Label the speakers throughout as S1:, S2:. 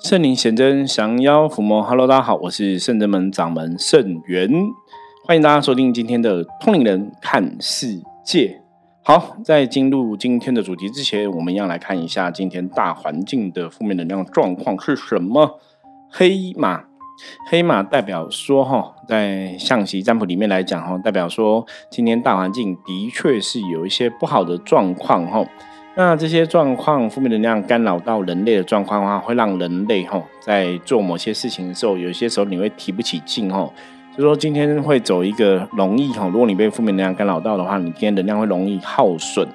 S1: 圣灵显真，降妖伏魔。Hello，大家好，我是圣真门掌门圣元，欢迎大家收听今天的通灵人看世界。好，在进入今天的主题之前，我们要来看一下今天大环境的负面能量状况是什么。黑马，黑马代表说，哈，在象棋占卜里面来讲，哈，代表说今天大环境的确是有一些不好的状况，哈。那这些状况，负面能量干扰到人类的状况的话，会让人类吼在做某些事情的时候，有些时候你会提不起劲吼。就说今天会走一个容易吼，如果你被负面能量干扰到的话，你今天能量会容易耗损。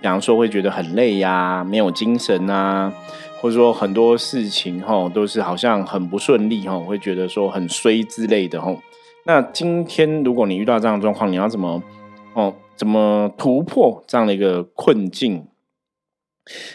S1: 比方说会觉得很累呀，没有精神啊，或者说很多事情吼都是好像很不顺利吼，会觉得说很衰之类的吼。那今天如果你遇到这样的状况，你要怎么哦怎么突破这样的一个困境？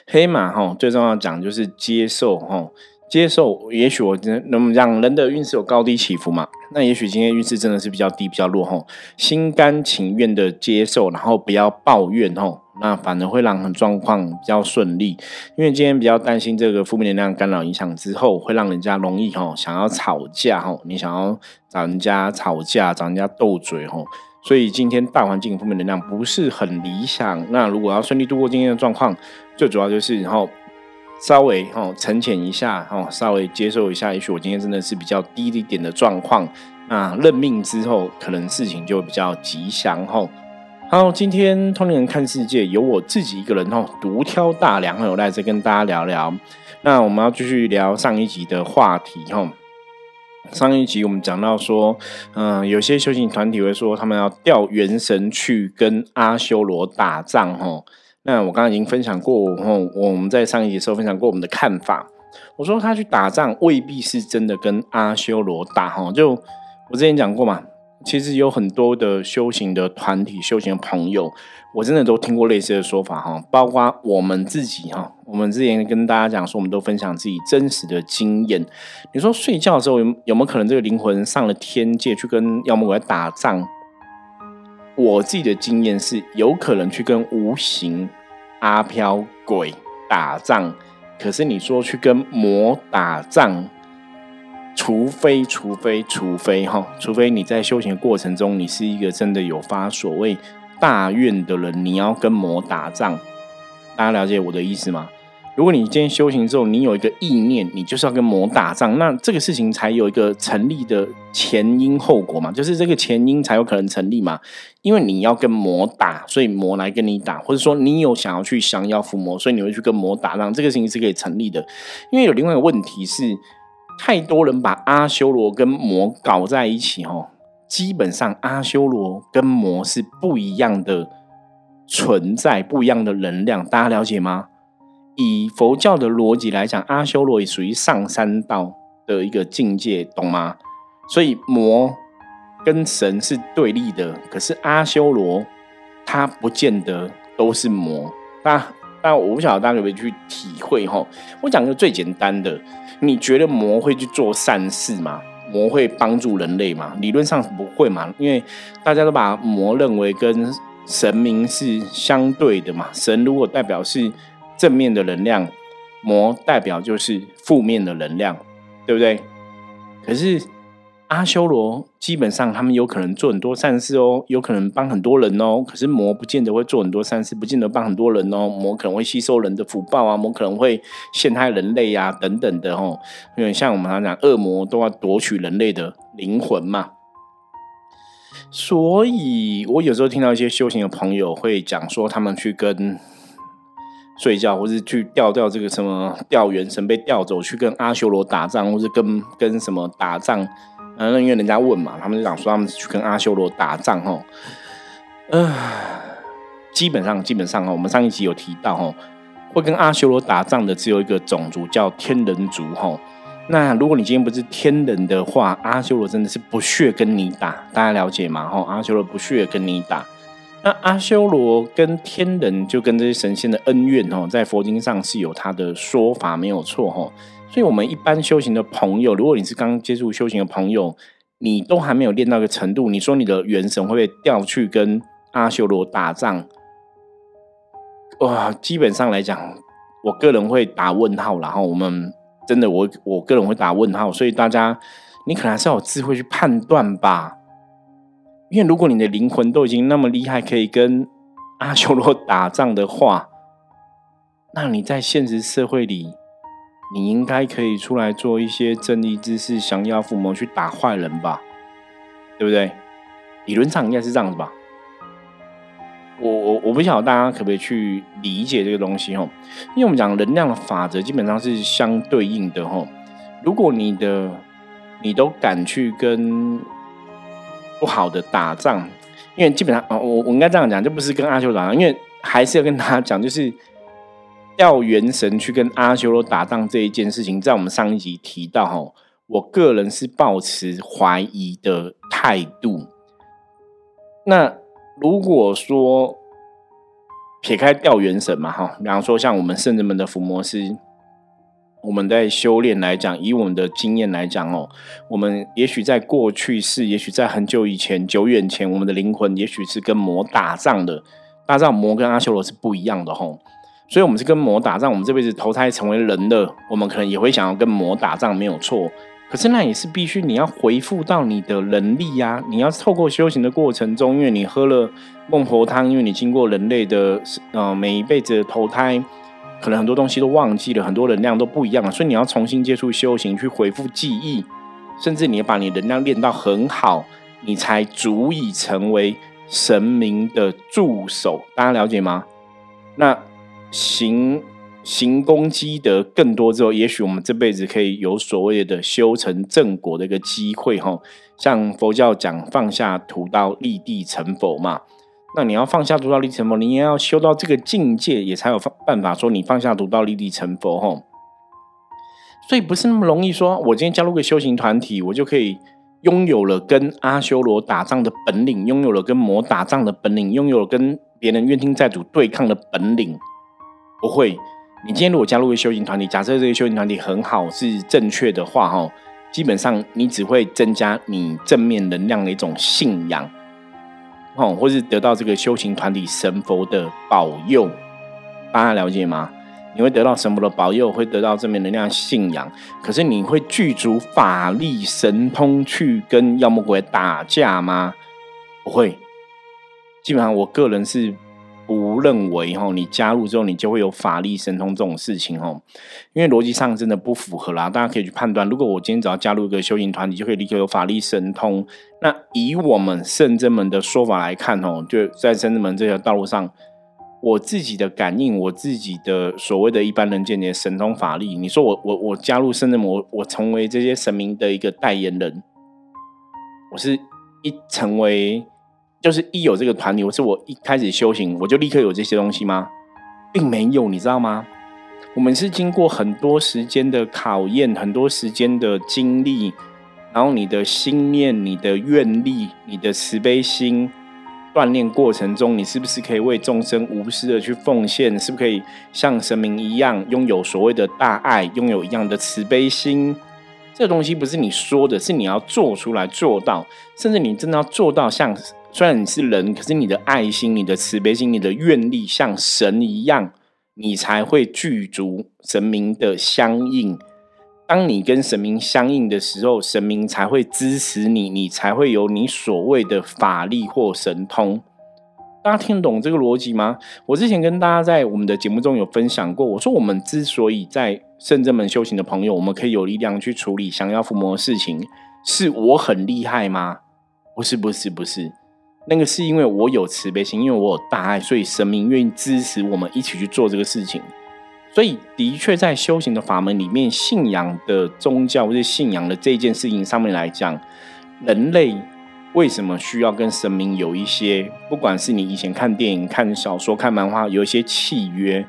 S1: 黑马哈，最重要讲就是接受哈，接受。也许我能能让人的运势有高低起伏嘛？那也许今天运势真的是比较低、比较落哈。心甘情愿的接受，然后不要抱怨哈，那反而会让状况比较顺利。因为今天比较担心这个负面能量干扰影响之后，会让人家容易哈想要吵架哈，你想要找人家吵架、找人家斗嘴哈。所以今天大环境负面能量不是很理想。那如果要顺利度过今天的状况，最主要就是然后稍微哈沉潜一下哈，稍微接受一下。也许我今天真的是比较低一点的状况。那认命之后，可能事情就比较吉祥哈。好，今天通灵人看世界，由我自己一个人哦独挑大梁，有来再跟大家聊聊。那我们要继续聊上一集的话题哈。上一集我们讲到说，嗯，有些修行团体会说他们要调元神去跟阿修罗打仗，哦。那我刚刚已经分享过，我，我们在上一集时候分享过我们的看法。我说他去打仗未必是真的跟阿修罗打，哈。就我之前讲过嘛，其实有很多的修行的团体、修行的朋友。我真的都听过类似的说法哈，包括我们自己哈，我们之前跟大家讲说，我们都分享自己真实的经验。你说睡觉的时候有有没有可能这个灵魂上了天界去跟妖魔鬼打仗？我自己的经验是有可能去跟无形阿飘鬼打仗，可是你说去跟魔打仗，除非除非除非哈，除非你在修行过程中，你是一个真的有发所谓。大愿的人，你要跟魔打仗，大家了解我的意思吗？如果你今天修行之后，你有一个意念，你就是要跟魔打仗，那这个事情才有一个成立的前因后果嘛，就是这个前因才有可能成立嘛。因为你要跟魔打，所以魔来跟你打，或者说你有想要去降妖伏魔，所以你会去跟魔打仗，这个事情是可以成立的。因为有另外一个问题是，太多人把阿修罗跟魔搞在一起，哦。基本上，阿修罗跟魔是不一样的存在，不一样的能量，大家了解吗？以佛教的逻辑来讲，阿修罗也属于上三道的一个境界，懂吗？所以魔跟神是对立的，可是阿修罗他不见得都是魔。那那我不晓得大家有没有去体会哈？我讲个最简单的，你觉得魔会去做善事吗？魔会帮助人类吗？理论上不会嘛，因为大家都把魔认为跟神明是相对的嘛。神如果代表是正面的能量，魔代表就是负面的能量，对不对？可是。阿修罗基本上他们有可能做很多善事哦，有可能帮很多人哦。可是魔不见得会做很多善事，不见得帮很多人哦。魔可能会吸收人的福报啊，魔可能会陷害人类啊，等等的哦。因为像我们常讲，恶魔都要夺取人类的灵魂嘛。所以我有时候听到一些修行的朋友会讲说，他们去跟睡觉，或是去调调这个什么调元神被调走去跟阿修罗打仗，或是跟跟什么打仗。嗯，因为人家问嘛，他们就讲说他们去跟阿修罗打仗哦。呃，基本上基本上哈，我们上一集有提到哦，会跟阿修罗打仗的只有一个种族叫天人族哈。那如果你今天不是天人的话，阿修罗真的是不屑跟你打，大家了解吗？哈，阿修罗不屑跟你打。那阿修罗跟天人就跟这些神仙的恩怨哦，在佛经上是有他的说法，没有错哈。所以，我们一般修行的朋友，如果你是刚接触修行的朋友，你都还没有练到一个程度，你说你的元神会不会调去跟阿修罗打仗？哇，基本上来讲，我个人会打问号。然后我们真的，我我个人会打问号。所以大家，你可能还是要有智慧去判断吧。因为如果你的灵魂都已经那么厉害，可以跟阿修罗打仗的话，那你在现实社会里，你应该可以出来做一些正义之事，降妖伏魔，去打坏人吧，对不对？理论上应该是这样子吧。我我我不晓得大家可不可以去理解这个东西哦，因为我们讲能量的法则基本上是相对应的哦。如果你的你都敢去跟不好的打仗，因为基本上我我应该这样讲，就不是跟阿修罗打仗，因为还是要跟他讲，就是调元神去跟阿修罗打仗这一件事情，在我们上一集提到哈，我个人是抱持怀疑的态度。那如果说撇开调元神嘛哈，比方说像我们圣人们的伏魔师。我们在修炼来讲，以我们的经验来讲哦，我们也许在过去是，也许在很久以前、久远前，我们的灵魂也许是跟魔打仗的。大家知道魔跟阿修罗是不一样的吼，所以我们是跟魔打仗。我们这辈子投胎成为人的，我们可能也会想要跟魔打仗，没有错。可是那也是必须你要回复到你的能力呀，你要透过修行的过程中，因为你喝了孟婆汤，因为你经过人类的呃每一辈子的投胎。可能很多东西都忘记了，很多能量都不一样了，所以你要重新接触修行，去恢复记忆，甚至你要把你能量练到很好，你才足以成为神明的助手。大家了解吗？那行行功积德更多之后，也许我们这辈子可以有所谓的修成正果的一个机会。哈，像佛教讲放下屠刀，立地成佛嘛。那你要放下毒道立地成佛，你也要修到这个境界，也才有放办法说你放下毒道立地成佛吼。所以不是那么容易说，我今天加入个修行团体，我就可以拥有了跟阿修罗打仗的本领，拥有了跟魔打仗的本领，拥有了跟别人冤亲债主对抗的本领。不会，你今天如果加入个修行团体，假设这个修行团体很好，是正确的话哈，基本上你只会增加你正面能量的一种信仰。哦，或是得到这个修行团体神佛的保佑，大家了解吗？你会得到神佛的保佑，会得到正面能量信仰。可是你会具足法力神通去跟妖魔鬼打架吗？不会。基本上，我个人是。不认为哈，你加入之后你就会有法力神通这种事情哦，因为逻辑上真的不符合啦。大家可以去判断，如果我今天只要加入一个修行团体，就可以立刻有法力神通。那以我们圣真门的说法来看哦，就在圣真门这条道路上，我自己的感应，我自己的所谓的一般人见的神通法力，你说我我我加入圣真门，我我成为这些神明的一个代言人，我是一成为。就是一有这个团体，我是我一开始修行，我就立刻有这些东西吗？并没有，你知道吗？我们是经过很多时间的考验，很多时间的经历，然后你的心念、你的愿力、你的慈悲心锻炼过程中，你是不是可以为众生无私的去奉献？是不是可以像神明一样，拥有所谓的大爱，拥有一样的慈悲心？这东西不是你说的，是你要做出来做到，甚至你真的要做到像。虽然你是人，可是你的爱心、你的慈悲心、你的愿力像神一样，你才会具足神明的相应。当你跟神明相应的时候，神明才会支持你，你才会有你所谓的法力或神通。大家听懂这个逻辑吗？我之前跟大家在我们的节目中有分享过，我说我们之所以在圣正门修行的朋友，我们可以有力量去处理降妖伏魔的事情，是我很厉害吗？不是，不是，不是。那个是因为我有慈悲心，因为我有大爱，所以神明愿意支持我们一起去做这个事情。所以，的确在修行的法门里面，信仰的宗教或者信仰的这件事情上面来讲，人类为什么需要跟神明有一些，不管是你以前看电影、看小说、看漫画，有一些契约，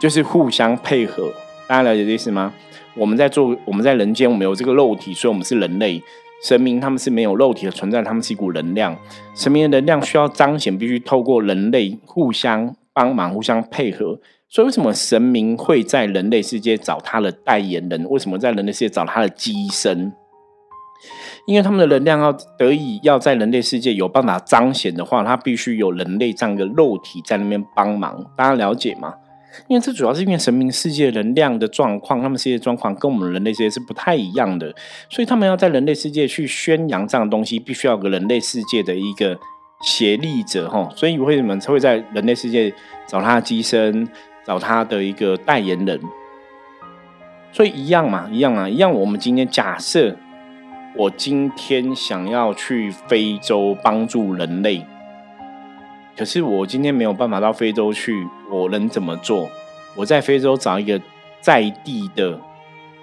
S1: 就是互相配合。大家了解这意思吗？我们在做，我们在人间，我们有这个肉体，所以我们是人类。神明他们是没有肉体的存在，他们是一股能量。神明的能量需要彰显，必须透过人类互相帮忙、互相配合。所以，为什么神明会在人类世界找他的代言人？为什么在人类世界找他的机身？因为他们的能量要得以要在人类世界有办法彰显的话，他必须有人类这样一个肉体在那边帮忙。大家了解吗？因为这主要是因为神明世界能量的状况，他们世界状况跟我们人类世界是不太一样的，所以他们要在人类世界去宣扬这样的东西，必须要个人类世界的一个协力者哈。所以为什么会在人类世界找他的机身，找他的一个代言人？所以一样嘛，一样嘛，一样。我们今天假设我今天想要去非洲帮助人类。可是我今天没有办法到非洲去，我能怎么做？我在非洲找一个在地的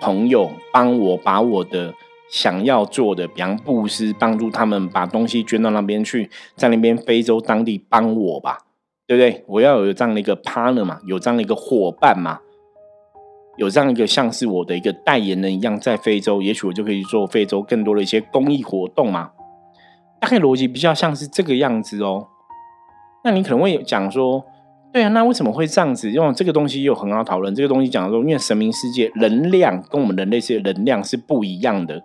S1: 朋友，帮我把我的想要做的，比方布施，帮助他们把东西捐到那边去，在那边非洲当地帮我吧，对不对？我要有这样的一个 partner 嘛，有这样的一个伙伴嘛，有这样一个像是我的一个代言人一样，在非洲，也许我就可以做非洲更多的一些公益活动嘛。大概逻辑比较像是这个样子哦。那你可能会讲说，对啊，那为什么会这样子？因为这个东西又很好讨论。这个东西讲说，因为神明世界能量跟我们人类世界能量是不一样的。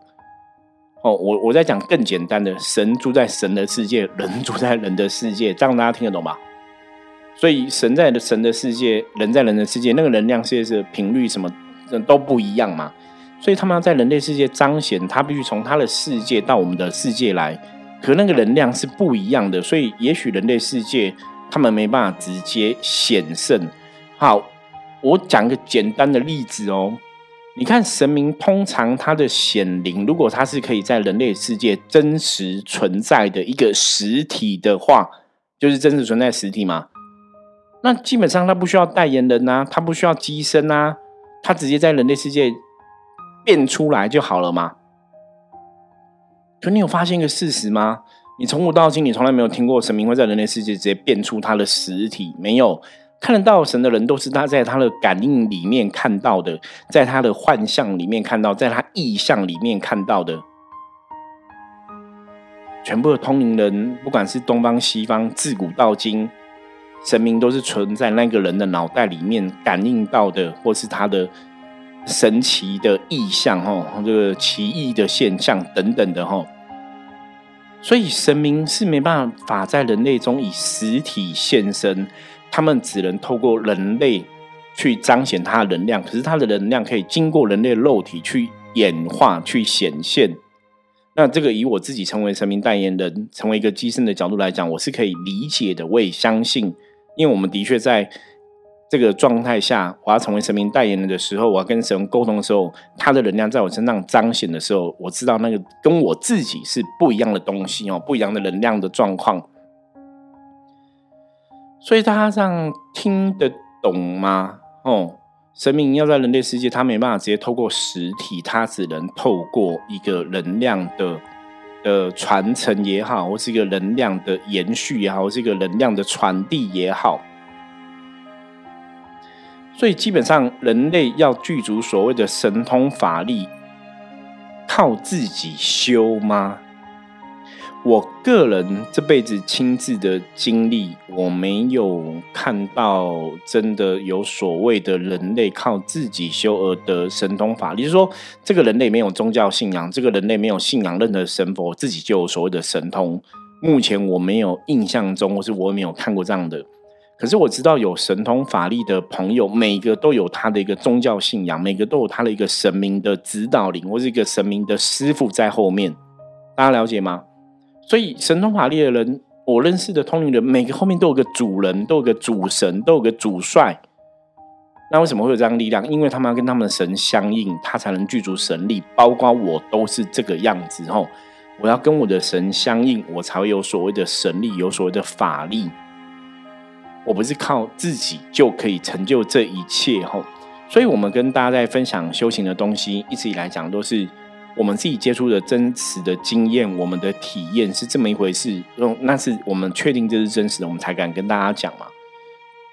S1: 哦，我我在讲更简单的，神住在神的世界，人住在人的世界，这样大家听得懂吧？所以神在的神的世界，人在人的世界，那个能量世界是频率什么都不一样嘛。所以他们要在人类世界彰显，他必须从他的世界到我们的世界来。可那个能量是不一样的，所以也许人类世界他们没办法直接显圣。好，我讲个简单的例子哦。你看神明通常他的显灵，如果他是可以在人类世界真实存在的一个实体的话，就是真实存在实体嘛。那基本上他不需要代言人呐，他不需要机身啊，他直接在人类世界变出来就好了嘛。可你有发现一个事实吗？你从古到今，你从来没有听过神明会在人类世界直接变出他的实体，没有看得到神的人，都是他在他的感应里面看到的，在他的幻象里面看到，在他意象里面看到的。全部的通灵人，不管是东方西方，自古到今，神明都是存在那个人的脑袋里面感应到的，或是他的。神奇的意象，哈，这个奇异的现象等等的，哈，所以神明是没办法在人类中以实体现身，他们只能透过人类去彰显他的能量，可是他的能量可以经过人类肉体去演化、去显现。那这个以我自己成为神明代言人、成为一个机身的角度来讲，我是可以理解的，我也相信，因为我们的确在。这个状态下，我要成为神明代言人的时候，我要跟神沟通的时候，他的能量在我身上彰显的时候，我知道那个跟我自己是不一样的东西哦，不一样的能量的状况。所以大家这样听得懂吗？哦，神明要在人类世界，他没办法直接透过实体，他只能透过一个能量的的传承也好，或是一个能量的延续也好，或是一个能量的传递也好。所以基本上，人类要具足所谓的神通法力，靠自己修吗？我个人这辈子亲自的经历，我没有看到真的有所谓的人类靠自己修而得神通法力。就是说，这个人类没有宗教信仰，这个人类没有信仰任何神佛，自己就有所谓的神通。目前我没有印象中，或是我没有看过这样的。可是我知道有神通法力的朋友，每个都有他的一个宗教信仰，每个都有他的一个神明的指导灵，或是一个神明的师傅在后面。大家了解吗？所以神通法力的人，我认识的通灵人，每个后面都有个主人，都有个主神，都有个主帅。那为什么会有这样力量？因为他们要跟他们的神相应，他才能具足神力。包括我都是这个样子吼，我要跟我的神相应，我才会有所谓的神力，有所谓的法力。我不是靠自己就可以成就这一切吼，所以我们跟大家在分享修行的东西，一直以来讲都是我们自己接触的真实的经验，我们的体验是这么一回事。用那是我们确定这是真实的，我们才敢跟大家讲嘛。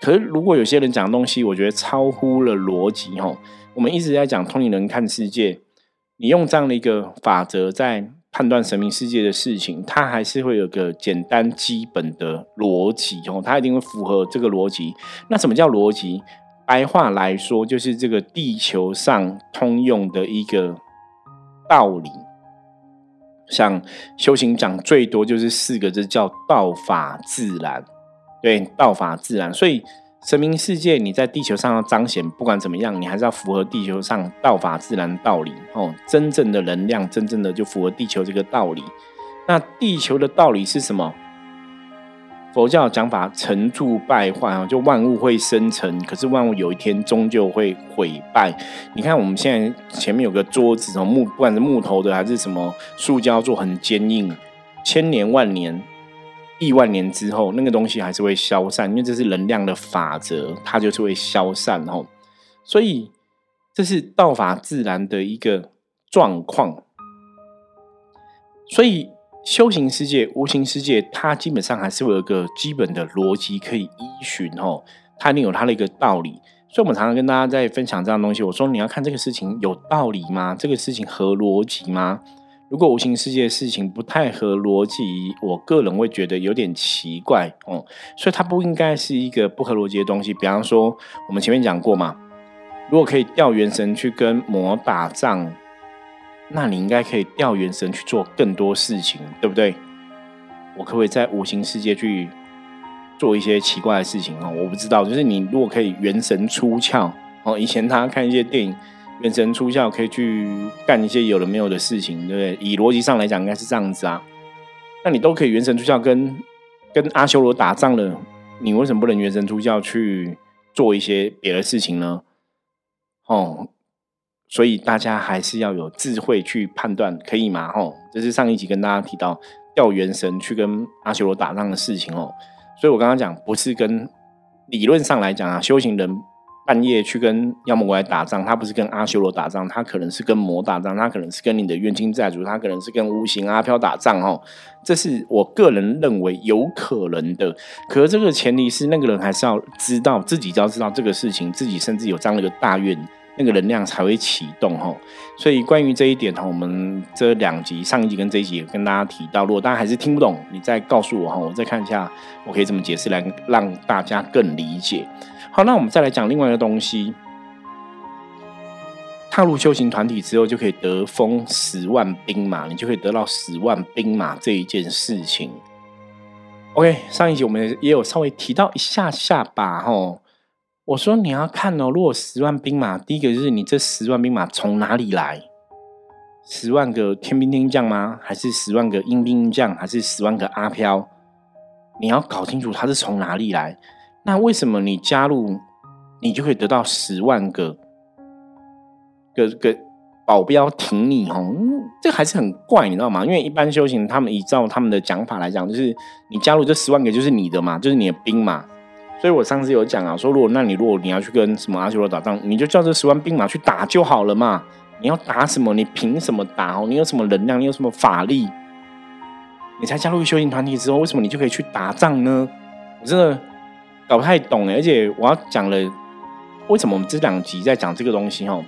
S1: 可是如果有些人讲的东西，我觉得超乎了逻辑吼，我们一直在讲通灵人看世界，你用这样的一个法则在。判断神明世界的事情，它还是会有个简单基本的逻辑哦，它一定会符合这个逻辑。那什么叫逻辑？白话来说，就是这个地球上通用的一个道理。像修行讲最多就是四个字，叫道法自然。对，道法自然。所以神明世界，你在地球上要彰显，不管怎么样，你还是要符合地球上道法自然道理哦。真正的能量，真正的就符合地球这个道理。那地球的道理是什么？佛教讲法，成住败坏啊，就万物会生成，可是万物有一天终究会毁败。你看我们现在前面有个桌子，从木，不管是木头的还是什么塑胶做，很坚硬，千年万年。亿万年之后，那个东西还是会消散，因为这是能量的法则，它就是会消散哦。所以这是道法自然的一个状况。所以修行世界、无形世界，它基本上还是有一个基本的逻辑可以依循哦，它一定有它的一个道理。所以，我们常常跟大家在分享这样东西。我说，你要看这个事情有道理吗？这个事情合逻辑吗？如果无形世界的事情不太合逻辑，我个人会觉得有点奇怪哦，所以它不应该是一个不合逻辑的东西。比方说，我们前面讲过嘛，如果可以调元神去跟魔打仗，那你应该可以调元神去做更多事情，对不对？我可不可以在无形世界去做一些奇怪的事情哦？我不知道，就是你如果可以元神出窍哦，以前他看一些电影。元神出窍可以去干一些有的没有的事情，对不对？以逻辑上来讲，应该是这样子啊。那你都可以元神出窍跟跟阿修罗打仗了，你为什么不能元神出窍去做一些别的事情呢？哦，所以大家还是要有智慧去判断，可以吗？哦，这是上一集跟大家提到调元神去跟阿修罗打仗的事情哦。所以我刚刚讲不是跟理论上来讲啊，修行人。半夜去跟妖魔鬼怪打仗，他不是跟阿修罗打仗，他可能是跟魔打仗，他可能是跟你的冤亲债主，他可能是跟无形阿飘打仗哦。这是我个人认为有可能的。可是这个前提是那个人还是要知道自己要知道这个事情，自己甚至有这样的一个大愿，那个能量才会启动哦。所以关于这一点哈，我们这两集上一集跟这一集也跟大家提到，如果大家还是听不懂，你再告诉我哈，我再看一下我可以怎么解释来让大家更理解。好，那我们再来讲另外一个东西。踏入修行团体之后，就可以得封十万兵马，你就可以得到十万兵马这一件事情。OK，上一集我们也有稍微提到一下下吧，吼。我说你要看哦，如果十万兵马，第一个就是你这十万兵马从哪里来？十万个天兵天将吗？还是十万个阴兵将？还是十万个阿飘？你要搞清楚他是从哪里来。那为什么你加入，你就可以得到十万个个个保镖挺你？哦，这还是很怪，你知道吗？因为一般修行，他们依照他们的讲法来讲，就是你加入这十万个就是你的嘛，就是你的兵嘛。所以我上次有讲啊，说如果那你如果你要去跟什么阿修罗打仗，你就叫这十万兵马去打就好了嘛。你要打什么？你凭什么打？哦，你有什么能量？你有什么法力？你才加入修行团体之后，为什么你就可以去打仗呢？我真的。搞不太懂而且我要讲了，为什么我们这两集在讲这个东西？哦，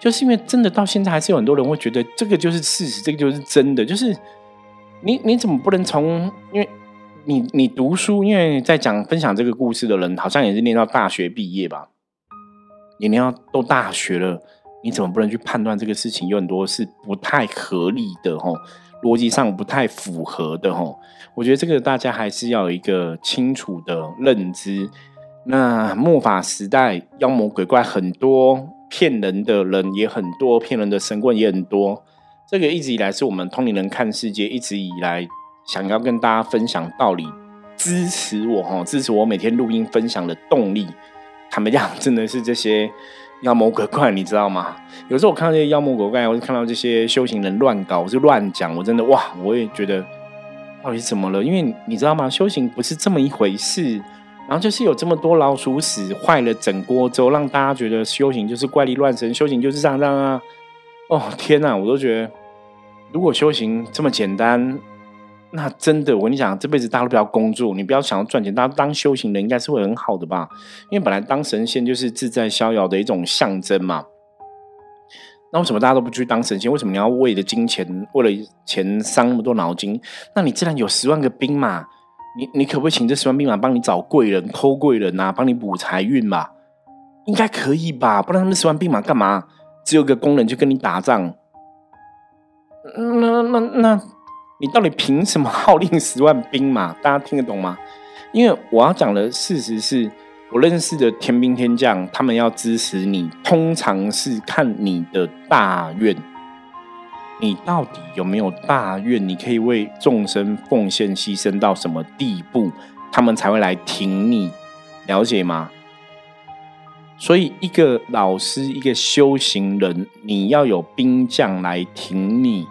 S1: 就是因为真的到现在还是有很多人会觉得这个就是事实，这个就是真的。就是你你怎么不能从？因为你你读书，因为在讲分享这个故事的人，好像也是念到大学毕业吧？你念到都大学了，你怎么不能去判断这个事情有很多是不太合理的？吼。逻辑上不太符合的吼，我觉得这个大家还是要有一个清楚的认知。那末法时代妖魔鬼怪很多，骗人的人也很多，骗人的神棍也很多。这个一直以来是我们通灵人看世界一直以来想要跟大家分享道理，支持我哈，支持我每天录音分享的动力。坦白讲，真的是这些。妖魔鬼怪，你知道吗？有时候我看到这些妖魔鬼怪，我就看到这些修行人乱搞，我就乱讲。我真的哇，我也觉得到底怎么了？因为你知道吗？修行不是这么一回事。然后就是有这么多老鼠屎坏了整锅粥，让大家觉得修行就是怪力乱神，修行就是这样这样啊！哦天哪，我都觉得如果修行这么简单。那真的，我跟你讲，这辈子大家都不要工作，你不要想要赚钱，大家当修行人应该是会很好的吧？因为本来当神仙就是自在逍遥的一种象征嘛。那为什么大家都不去当神仙？为什么你要为了金钱、为了钱伤那么多脑筋？那你既然有十万个兵马，你你可不可以请这十万兵马帮你找贵人、抠贵人啊，帮你补财运嘛？应该可以吧？不然他们十万兵马干嘛？只有个工人就跟你打仗？那那那。你到底凭什么号令十万兵马？大家听得懂吗？因为我要讲的事实是，我认识的天兵天将，他们要支持你，通常是看你的大愿，你到底有没有大愿？你可以为众生奉献牺牲到什么地步，他们才会来挺你，了解吗？所以，一个老师，一个修行人，你要有兵将来挺你，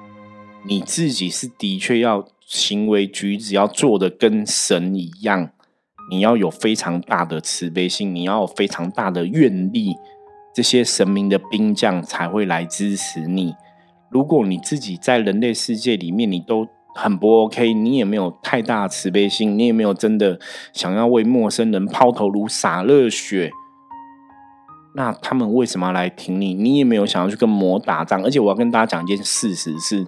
S1: 你自己是的确要行为举止要做的跟神一样，你要有非常大的慈悲心，你要有非常大的愿力，这些神明的兵将才会来支持你。如果你自己在人类世界里面，你都很不 OK，你也没有太大慈悲心，你也没有真的想要为陌生人抛头颅洒热血。那他们为什么要来挺你？你也没有想要去跟魔打仗，而且我要跟大家讲一件事实是：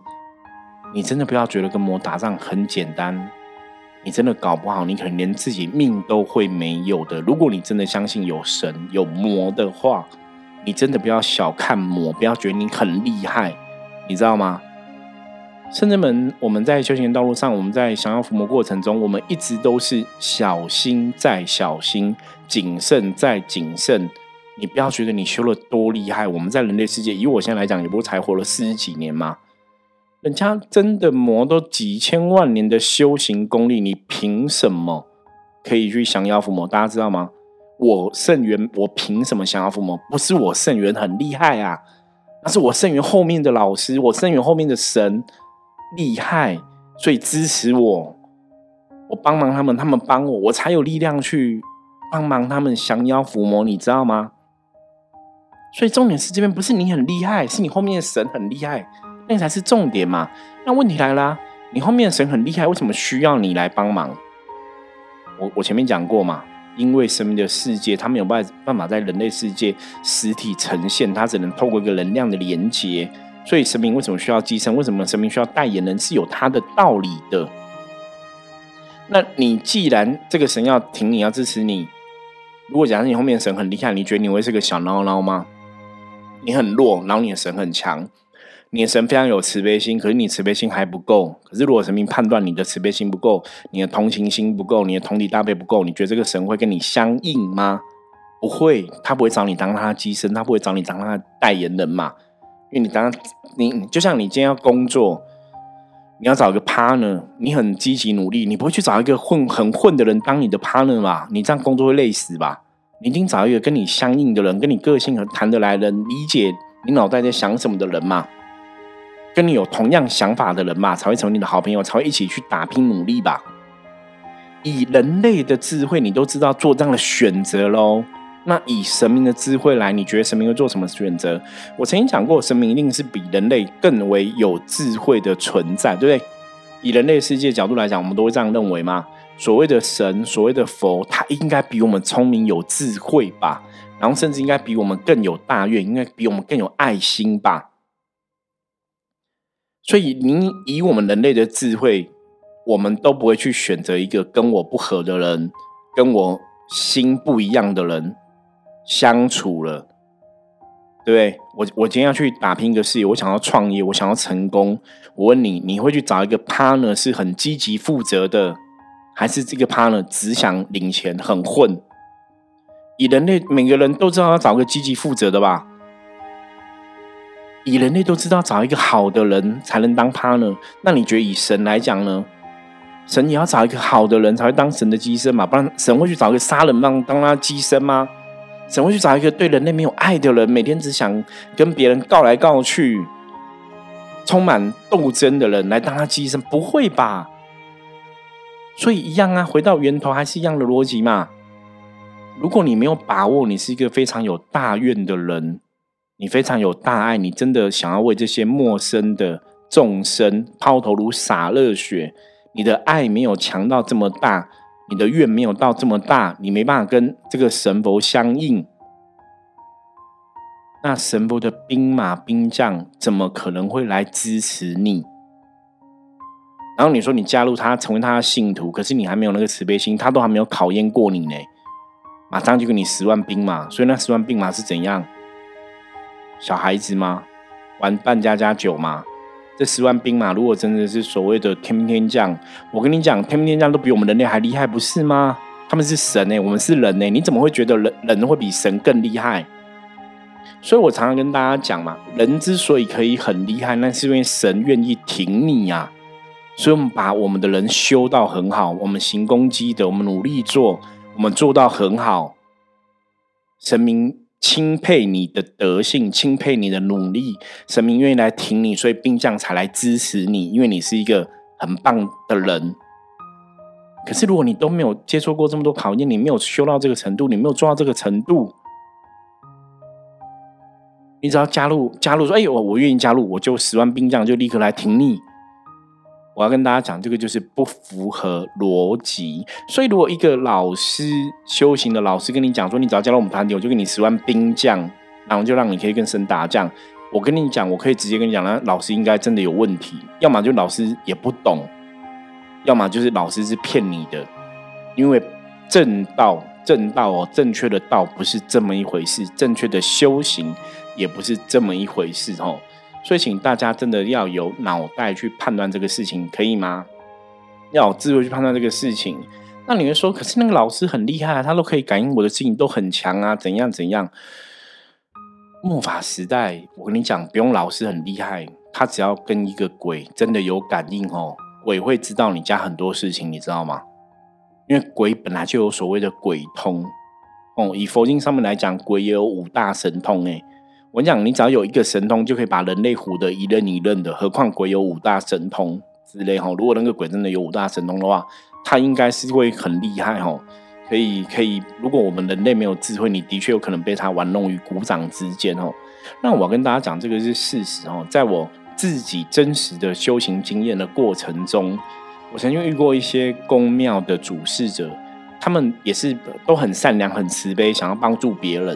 S1: 你真的不要觉得跟魔打仗很简单，你真的搞不好，你可能连自己命都会没有的。如果你真的相信有神有魔的话，你真的不要小看魔，不要觉得你很厉害，你知道吗？圣人们，我们在修行道路上，我们在降妖伏魔过程中，我们一直都是小心再小心，谨慎再谨慎。你不要觉得你修了多厉害，我们在人类世界，以我现在来讲，也不才活了四十几年吗？人家真的磨都几千万年的修行功力，你凭什么可以去降妖伏魔？大家知道吗？我圣元，我凭什么降妖伏魔？不是我圣元很厉害啊，那是我圣元后面的老师，我圣元后面的神厉害，所以支持我，我帮忙他们，他们帮我，我才有力量去帮忙他们降妖伏魔，你知道吗？所以重点是这边不是你很厉害，是你后面的神很厉害，那才是重点嘛。那问题来了，你后面的神很厉害，为什么需要你来帮忙？我我前面讲过嘛，因为神明的世界，他没有办办法在人类世界实体呈现，他只能透过一个能量的连接。所以神明为什么需要机身？为什么神明需要代言人？是有他的道理的。那你既然这个神要挺你，要支持你，如果假设你后面的神很厉害，你觉得你会是个小孬孬吗？你很弱，然后你的神很强，你的神非常有慈悲心，可是你慈悲心还不够。可是如果神明判断你的慈悲心不够，你的同情心不够，你的同理大悲不够，你觉得这个神会跟你相应吗？不会，他不会找你当他的机身，他不会找你当他的代言人嘛？因为你当你就像你今天要工作，你要找一个 partner，你很积极努力，你不会去找一个混很混的人当你的 partner 嘛？你这样工作会累死吧？你一定找一个跟你相应的人，跟你个性和谈得来的人，理解你脑袋在想什么的人嘛，跟你有同样想法的人嘛，才会成为你的好朋友，才会一起去打拼努力吧。以人类的智慧，你都知道做这样的选择喽。那以神明的智慧来，你觉得神明会做什么选择？我曾经讲过，神明一定是比人类更为有智慧的存在，对不对？以人类世界角度来讲，我们都会这样认为吗？所谓的神，所谓的佛，他应该比我们聪明有智慧吧？然后甚至应该比我们更有大愿，应该比我们更有爱心吧？所以，你以我们人类的智慧，我们都不会去选择一个跟我不合的人，跟我心不一样的人相处了，对不对？我我今天要去打拼一个事业，我想要创业，我想要成功。我问你，你会去找一个 partner 是很积极负责的？还是这个 partner 只想领钱，很混。以人类每个人都知道要找个积极负责的吧？以人类都知道找一个好的人才能当 partner。那你觉得以神来讲呢？神也要找一个好的人才会当神的机身嘛？不然神会去找一个杀人犯当他机身吗？神会去找一个对人类没有爱的人，每天只想跟别人告来告去、充满斗争的人来当他机身？不会吧？所以一样啊，回到源头还是一样的逻辑嘛。如果你没有把握，你是一个非常有大愿的人，你非常有大爱，你真的想要为这些陌生的众生抛头颅洒热血，你的爱没有强到这么大，你的愿没有到这么大，你没办法跟这个神佛相应，那神佛的兵马兵将怎么可能会来支持你？然后你说你加入他，成为他的信徒，可是你还没有那个慈悲心，他都还没有考验过你呢，马上就给你十万兵马，所以那十万兵马是怎样？小孩子吗？玩扮家家酒吗？这十万兵马如果真的是所谓的天兵天将，我跟你讲，天兵天将都比我们人类还厉害，不是吗？他们是神哎，我们是人哎，你怎么会觉得人人会比神更厉害？所以我常常跟大家讲嘛，人之所以可以很厉害，那是因为神愿意挺你呀。所以我们把我们的人修到很好，我们行功积德，我们努力做，我们做到很好，神明钦佩你的德性，钦佩你的努力，神明愿意来挺你，所以兵将才来支持你，因为你是一个很棒的人。可是，如果你都没有接受过这么多考验，你没有修到这个程度，你没有做到这个程度，你只要加入，加入说：“哎，我我愿意加入，我就十万兵将就立刻来挺你。”我要跟大家讲，这个就是不符合逻辑。所以，如果一个老师修行的老师跟你讲说：“你只要加入我们团体，我就给你十万兵将，然后就让你可以跟神打仗。”我跟你讲，我可以直接跟你讲，那老师应该真的有问题，要么就老师也不懂。要么就是老师是骗你的，因为正道正道哦，正确的道不是这么一回事，正确的修行也不是这么一回事哦。所以，请大家真的要有脑袋去判断这个事情，可以吗？要有智慧去判断这个事情。那你会说，可是那个老师很厉害，他都可以感应我的事情都很强啊，怎样怎样？末法时代，我跟你讲，不用老师很厉害，他只要跟一个鬼真的有感应哦。鬼会知道你家很多事情，你知道吗？因为鬼本来就有所谓的鬼通哦。以佛经上面来讲，鬼也有五大神通诶。我讲，你只要有一个神通，就可以把人类唬得一愣一愣的。何况鬼有五大神通之类哈。如果那个鬼真的有五大神通的话，他应该是会很厉害哈。可以可以，如果我们人类没有智慧，你的确有可能被他玩弄于股掌之间哦。那我要跟大家讲，这个是事实哦，在我。自己真实的修行经验的过程中，我曾经遇过一些宫庙的主事者，他们也是都很善良、很慈悲，想要帮助别人。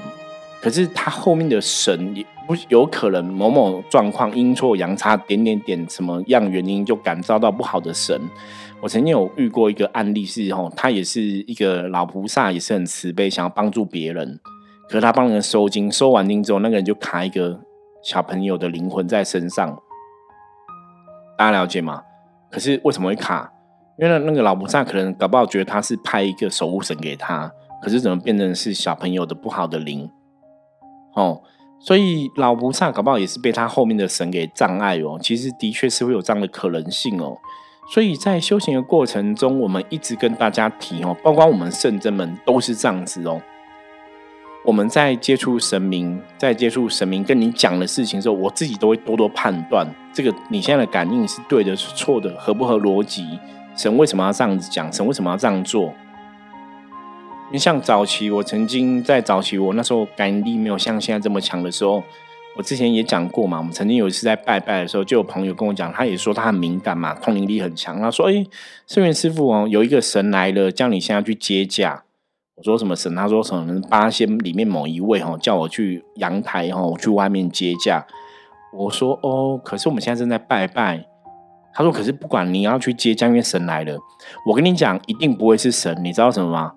S1: 可是他后面的神也不有可能某某状况阴错阳差点点点什么样原因就感召到不好的神。我曾经有遇过一个案例是吼，他也是一个老菩萨，也是很慈悲，想要帮助别人。可是他帮人收经，收完经之后，那个人就卡一个小朋友的灵魂在身上。大家了解吗？可是为什么会卡？因为那个老菩萨可能搞不好觉得他是派一个守护神给他，可是怎么变成是小朋友的不好的灵？哦，所以老菩萨搞不好也是被他后面的神给障碍哦。其实的确是会有这样的可能性哦。所以在修行的过程中，我们一直跟大家提哦，包括我们圣真们都是这样子哦。我们在接触神明，在接触神明跟你讲的事情的时候，我自己都会多多判断，这个你现在的感应是对的，是错的，合不合逻辑？神为什么要这样子讲？神为什么要这样做？你像早期，我曾经在早期，我那时候感应力没有像现在这么强的时候，我之前也讲过嘛。我们曾经有一次在拜拜的时候，就有朋友跟我讲，他也说他很敏感嘛，通灵力很强。他说：“哎，圣元师傅哦，有一个神来了，叫你现在去接驾。”我说什么神？他说可能八仙里面某一位哈，叫我去阳台哈，去外面接驾。我说哦，可是我们现在正在拜拜。他说可是不管你要去接驾，因为神来了。我跟你讲，一定不会是神。你知道什么吗？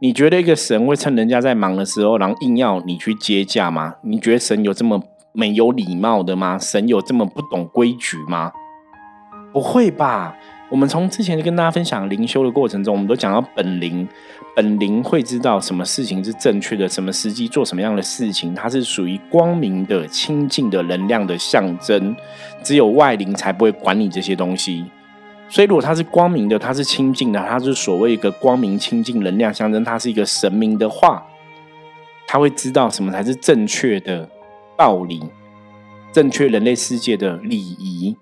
S1: 你觉得一个神会趁人家在忙的时候，然后硬要你去接驾吗？你觉得神有这么没有礼貌的吗？神有这么不懂规矩吗？不会吧。我们从之前跟大家分享灵修的过程中，我们都讲到本灵，本灵会知道什么事情是正确的，什么时机做什么样的事情，它是属于光明的、清净的能量的象征。只有外灵才不会管你这些东西。所以，如果它是光明的，它是清净的，它是所谓一个光明清净能量象征，它是一个神明的话，他会知道什么才是正确的道理，正确人类世界的礼仪，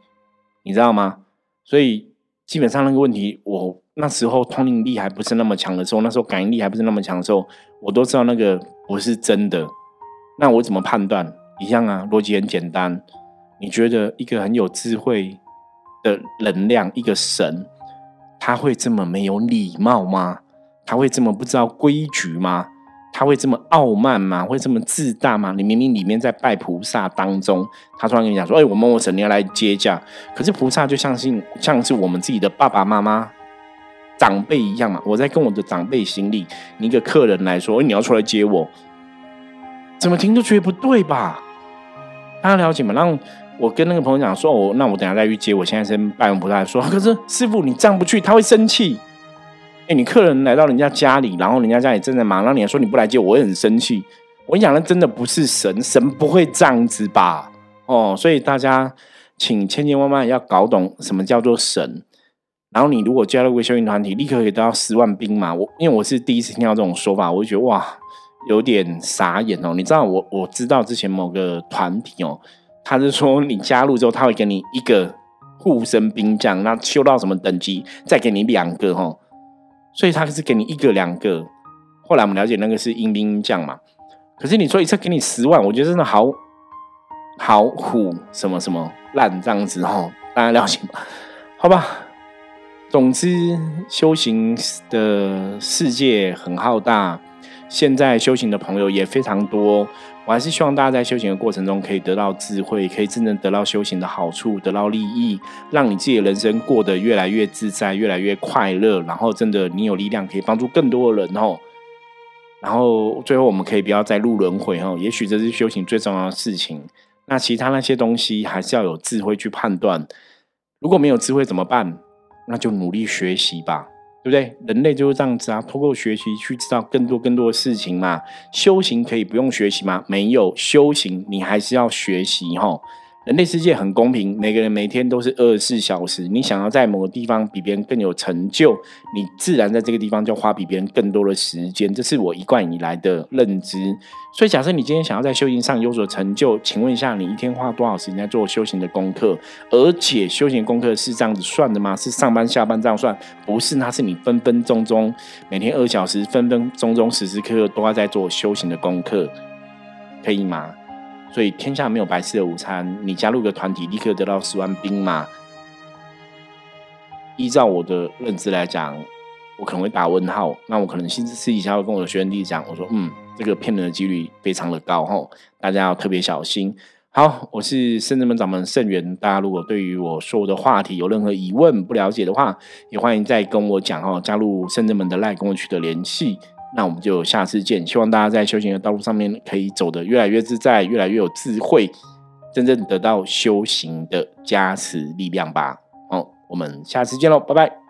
S1: 你知道吗？所以。基本上那个问题，我那时候通灵力还不是那么强的时候，那时候感应力还不是那么强的时候，我都知道那个不是真的。那我怎么判断？一样啊，逻辑很简单。你觉得一个很有智慧的能量，一个神，他会这么没有礼貌吗？他会这么不知道规矩吗？他会这么傲慢吗？会这么自大吗？你明明里面在拜菩萨当中，他突然跟你讲说：“哎，我某某神你要来接驾。”可是菩萨就相信像是我们自己的爸爸妈妈、长辈一样嘛。我在跟我的长辈行礼，你一个客人来说：“哎，你要出来接我。”怎么听都觉得不对吧？大家了解吗？让我跟那个朋友讲说：“我那我等下再去接。”我现在先拜完菩萨说：“可是师傅你这样不去，他会生气。”哎，你客人来到人家家里，然后人家家里正在忙，然后你说你不来接我，会很生气。我跟你讲，那真的不是神，神不会这样子吧？哦，所以大家请千千万万要搞懂什么叫做神。然后你如果加入一个修行团体，立刻可以得到十万兵马。我因为我是第一次听到这种说法，我就觉得哇，有点傻眼哦。你知道我我知道之前某个团体哦，他是说你加入之后，他会给你一个护身兵将，那修到什么等级，再给你两个哈。所以他是给你一个两个。后来我们了解那个是阴兵将嘛。可是你说一次给你十万，我觉得真的好好虎什么什么烂这样子哦，大家了解吗？好吧。总之，修行的世界很浩大，现在修行的朋友也非常多。我还是希望大家在修行的过程中可以得到智慧，可以真正得到修行的好处，得到利益，让你自己的人生过得越来越自在，越来越快乐。然后，真的你有力量可以帮助更多的人哦。然后，最后我们可以不要再入轮回哦。也许这是修行最重要的事情。那其他那些东西还是要有智慧去判断。如果没有智慧怎么办？那就努力学习吧，对不对？人类就是这样子啊，通过学习去知道更多更多的事情嘛。修行可以不用学习吗？没有，修行你还是要学习哈。人类世界很公平，每个人每天都是二十四小时。你想要在某个地方比别人更有成就，你自然在这个地方就花比别人更多的时间。这是我一贯以来的认知。所以，假设你今天想要在修行上有所成就，请问一下，你一天花多少时间在做修行的功课？而且，修行功课是这样子算的吗？是上班下班这样算？不是，那是你分分钟钟每天二小时，分分钟钟时时刻刻都要在做修行的功课，可以吗？所以天下没有白吃的午餐。你加入个团体，立刻得到十万兵马。依照我的认知来讲，我可能会打问号。那我可能私私底下会跟我的学员弟讲，我说：“嗯，这个骗人的几率非常的高，吼，大家要特别小心。”好，我是圣人门掌门圣元。大家如果对于我说的话题有任何疑问、不了解的话，也欢迎再跟我讲哦。加入圣人门的赖，跟我取得联系。那我们就下次见，希望大家在修行的道路上面可以走得越来越自在，越来越有智慧，真正得到修行的加持力量吧。好，我们下次见喽，拜拜。